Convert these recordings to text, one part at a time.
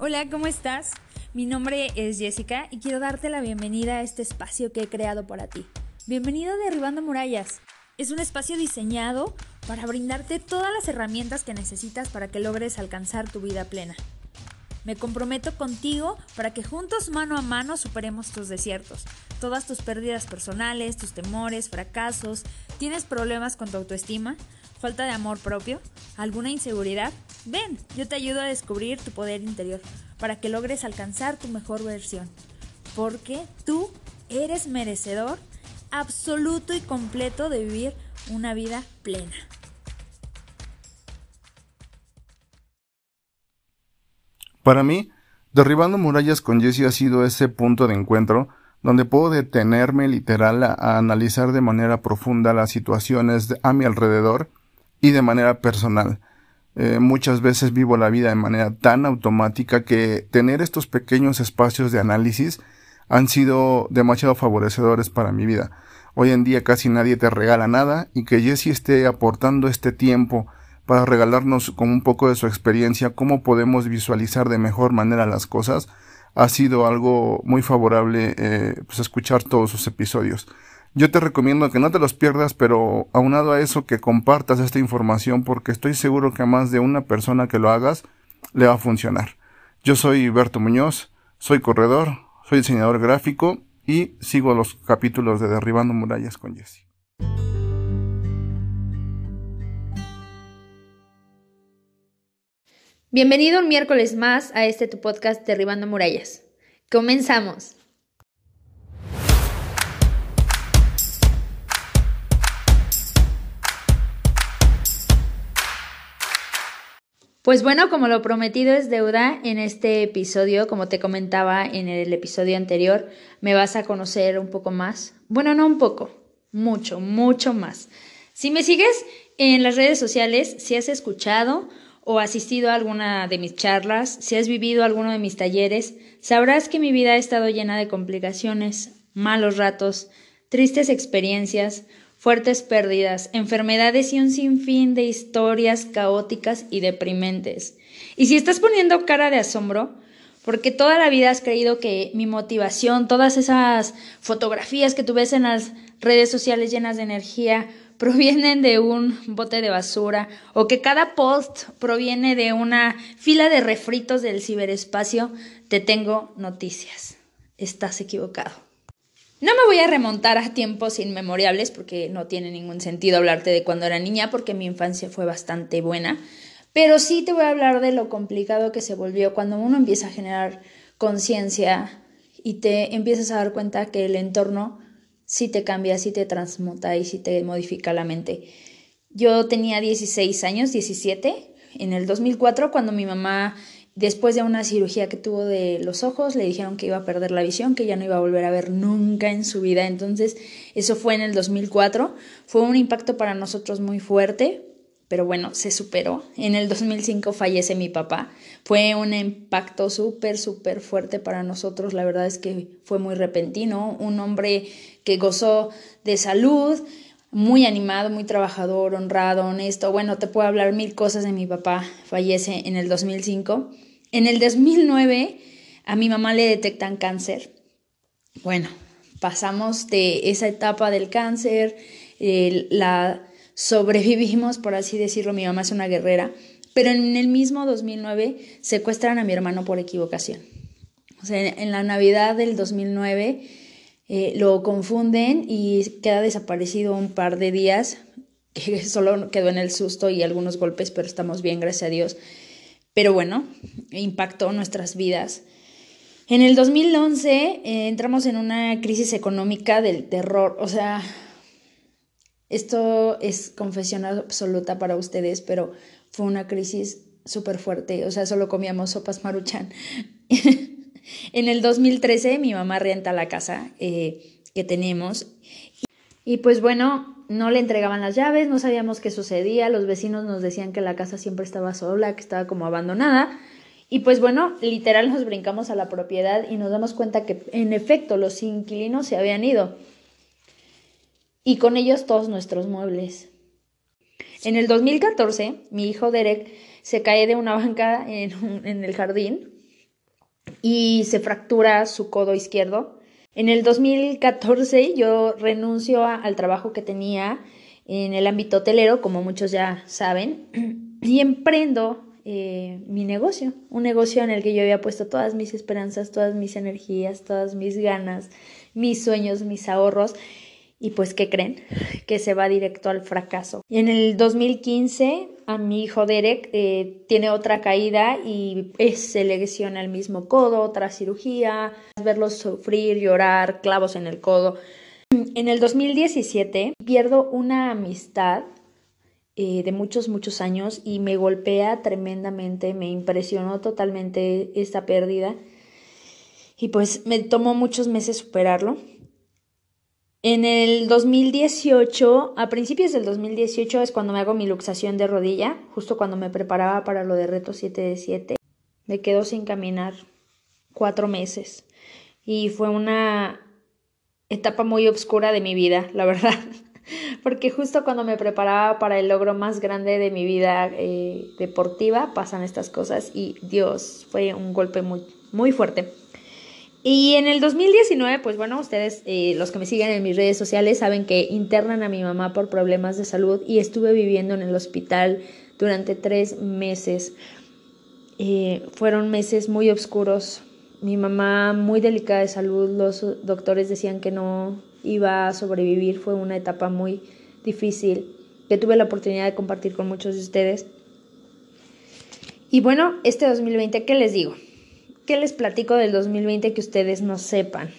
Hola, ¿cómo estás? Mi nombre es Jessica y quiero darte la bienvenida a este espacio que he creado para ti. Bienvenido a Derribando Murallas. Es un espacio diseñado para brindarte todas las herramientas que necesitas para que logres alcanzar tu vida plena. Me comprometo contigo para que juntos mano a mano superemos tus desiertos, todas tus pérdidas personales, tus temores, fracasos. ¿Tienes problemas con tu autoestima? ¿Falta de amor propio? ¿Alguna inseguridad? Ven, yo te ayudo a descubrir tu poder interior para que logres alcanzar tu mejor versión. Porque tú eres merecedor absoluto y completo de vivir una vida plena. Para mí, derribando murallas con Jesse ha sido ese punto de encuentro donde puedo detenerme literal a, analizar de manera profunda las situaciones a mi alrededor y de manera personal. Eh, muchas veces vivo la vida de manera tan automática que tener estos pequeños espacios de análisis han sido demasiado favorecedores para mi vida. Hoy en día casi nadie te regala nada y que Jesse esté aportando este tiempo para regalarnos con un poco de su experiencia cómo podemos visualizar de mejor manera las cosas, ha sido algo muy favorable eh, pues escuchar todos sus episodios. Yo te recomiendo que no te los pierdas, pero aunado a eso que compartas esta información porque estoy seguro que a más de una persona que lo hagas le va a funcionar. Yo soy Berto Muñoz, soy corredor, soy diseñador gráfico y sigo los capítulos de Derribando Murallas con Jesse. Bienvenido un miércoles más a este tu podcast Derribando Murallas. Comenzamos. Pues bueno, como lo prometido es deuda, en este episodio, como te comentaba en el episodio anterior, me vas a conocer un poco más. Bueno, no un poco, mucho, mucho más. Si me sigues en las redes sociales, si has escuchado o asistido a alguna de mis charlas, si has vivido alguno de mis talleres, sabrás que mi vida ha estado llena de complicaciones, malos ratos, tristes experiencias, fuertes pérdidas, enfermedades y un sinfín de historias caóticas y deprimentes. Y si estás poniendo cara de asombro, porque toda la vida has creído que mi motivación, todas esas fotografías que tú en las redes sociales llenas de energía, provienen de un bote de basura o que cada post proviene de una fila de refritos del ciberespacio, te tengo noticias. Estás equivocado. No me voy a remontar a tiempos inmemorables porque no tiene ningún sentido hablarte de cuando era niña porque mi infancia fue bastante buena, pero sí te voy a hablar de lo complicado que se volvió cuando uno empieza a generar conciencia y te empiezas a dar cuenta que el entorno sí te cambia, sí te transmuta y sí te modifica la mente. Yo tenía 16 años, 17, en el 2004 cuando mi mamá Después de una cirugía que tuvo de los ojos, le dijeron que iba a perder la visión, que ya no iba a volver a ver nunca en su vida. Entonces, eso fue en el 2004. Fue un impacto para nosotros muy fuerte, pero bueno, se superó. En el 2005 fallece mi papá. Fue un impacto súper, súper fuerte para nosotros. La verdad es que fue muy repentino. Un hombre que gozó de salud, muy animado, muy trabajador, honrado, honesto. Bueno, te puedo hablar mil cosas de mi papá. Fallece en el 2005. En el 2009 a mi mamá le detectan cáncer. Bueno, pasamos de esa etapa del cáncer, la sobrevivimos, por así decirlo, mi mamá es una guerrera, pero en el mismo 2009 secuestran a mi hermano por equivocación. O sea, en la Navidad del 2009 eh, lo confunden y queda desaparecido un par de días, que solo quedó en el susto y algunos golpes, pero estamos bien, gracias a Dios. Pero bueno, impactó nuestras vidas. En el 2011 eh, entramos en una crisis económica del terror, o sea, esto es confesión absoluta para ustedes, pero fue una crisis súper fuerte, o sea, solo comíamos sopas maruchan. en el 2013 mi mamá renta la casa eh, que tenemos y pues bueno, no le entregaban las llaves, no sabíamos qué sucedía, los vecinos nos decían que la casa siempre estaba sola, que estaba como abandonada. Y pues bueno, literal nos brincamos a la propiedad y nos damos cuenta que en efecto los inquilinos se habían ido. Y con ellos todos nuestros muebles. En el 2014, mi hijo Derek se cae de una banca en, en el jardín y se fractura su codo izquierdo. En el 2014 yo renuncio al trabajo que tenía en el ámbito hotelero, como muchos ya saben, y emprendo eh, mi negocio, un negocio en el que yo había puesto todas mis esperanzas, todas mis energías, todas mis ganas, mis sueños, mis ahorros. Y pues, ¿qué creen? Que se va directo al fracaso. En el 2015, a mi hijo Derek eh, tiene otra caída y se le lesiona el mismo codo, otra cirugía, verlos sufrir, llorar, clavos en el codo. En el 2017 pierdo una amistad eh, de muchos, muchos años y me golpea tremendamente, me impresionó totalmente esta pérdida y pues me tomó muchos meses superarlo. En el 2018, a principios del 2018 es cuando me hago mi luxación de rodilla, justo cuando me preparaba para lo de reto 7 de 7. Me quedo sin caminar cuatro meses y fue una etapa muy oscura de mi vida, la verdad. Porque justo cuando me preparaba para el logro más grande de mi vida eh, deportiva, pasan estas cosas y Dios, fue un golpe muy, muy fuerte. Y en el 2019, pues bueno, ustedes, eh, los que me siguen en mis redes sociales, saben que internan a mi mamá por problemas de salud y estuve viviendo en el hospital durante tres meses. Eh, fueron meses muy oscuros, mi mamá muy delicada de salud, los doctores decían que no iba a sobrevivir, fue una etapa muy difícil que tuve la oportunidad de compartir con muchos de ustedes. Y bueno, este 2020, ¿qué les digo? ¿Qué les platico del 2020 que ustedes no sepan?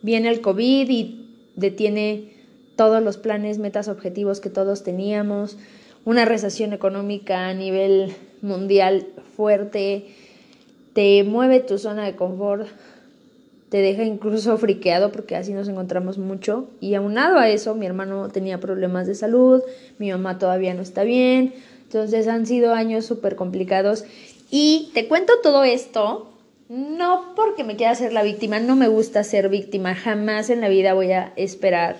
Viene el COVID y detiene todos los planes, metas, objetivos que todos teníamos, una recesión económica a nivel mundial fuerte, te mueve tu zona de confort, te deja incluso friqueado porque así nos encontramos mucho. Y aunado a eso, mi hermano tenía problemas de salud, mi mamá todavía no está bien, entonces han sido años súper complicados. Y te cuento todo esto, no porque me quiera ser la víctima, no me gusta ser víctima, jamás en la vida voy a esperar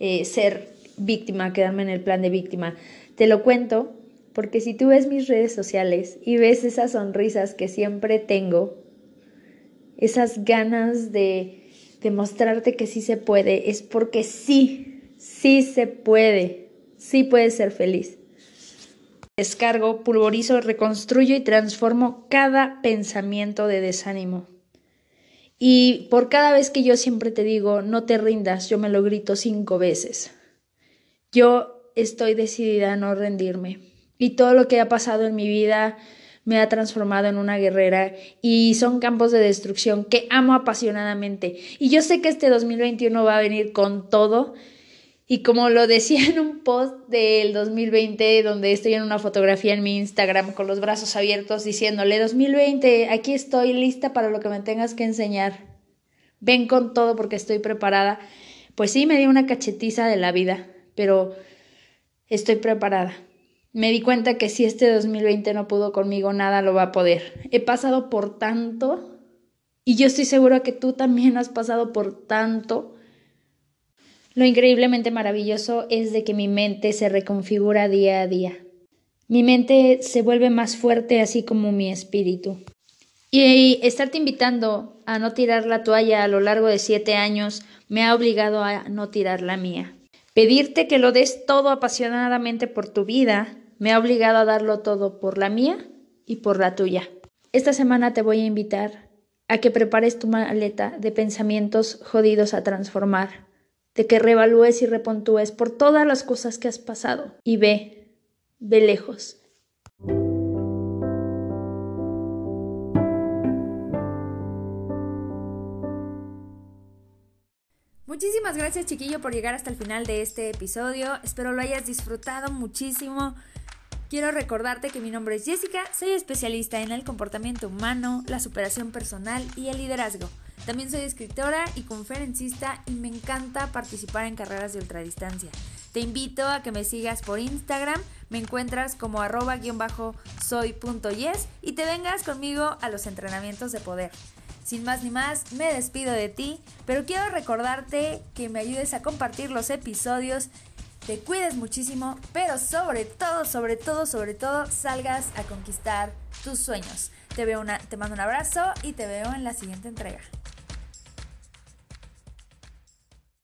eh, ser víctima, quedarme en el plan de víctima. Te lo cuento porque si tú ves mis redes sociales y ves esas sonrisas que siempre tengo, esas ganas de demostrarte que sí se puede, es porque sí, sí se puede, sí puedes ser feliz. Descargo, pulvorizo, reconstruyo y transformo cada pensamiento de desánimo. Y por cada vez que yo siempre te digo, no te rindas, yo me lo grito cinco veces. Yo estoy decidida a no rendirme y todo lo que ha pasado en mi vida me ha transformado en una guerrera y son campos de destrucción que amo apasionadamente. Y yo sé que este 2021 va a venir con todo. Y como lo decía en un post del 2020, donde estoy en una fotografía en mi Instagram con los brazos abiertos diciéndole, 2020, aquí estoy lista para lo que me tengas que enseñar. Ven con todo porque estoy preparada. Pues sí, me dio una cachetiza de la vida, pero estoy preparada. Me di cuenta que si este 2020 no pudo conmigo, nada lo va a poder. He pasado por tanto y yo estoy segura que tú también has pasado por tanto. Lo increíblemente maravilloso es de que mi mente se reconfigura día a día. Mi mente se vuelve más fuerte así como mi espíritu. Y estarte invitando a no tirar la toalla a lo largo de siete años me ha obligado a no tirar la mía. Pedirte que lo des todo apasionadamente por tu vida me ha obligado a darlo todo por la mía y por la tuya. Esta semana te voy a invitar a que prepares tu maleta de pensamientos jodidos a transformar, de que revalúes y repontúes por todas las cosas que has pasado y ve, ve lejos. Muchísimas gracias chiquillo por llegar hasta el final de este episodio. Espero lo hayas disfrutado muchísimo. Quiero recordarte que mi nombre es Jessica, soy especialista en el comportamiento humano, la superación personal y el liderazgo. También soy escritora y conferencista y me encanta participar en carreras de ultradistancia. Te invito a que me sigas por Instagram, me encuentras como arroba-soy.yes y te vengas conmigo a los entrenamientos de poder. Sin más ni más, me despido de ti, pero quiero recordarte que me ayudes a compartir los episodios te cuides muchísimo, pero sobre todo, sobre todo, sobre todo, salgas a conquistar tus sueños. Te, veo una, te mando un abrazo y te veo en la siguiente entrega.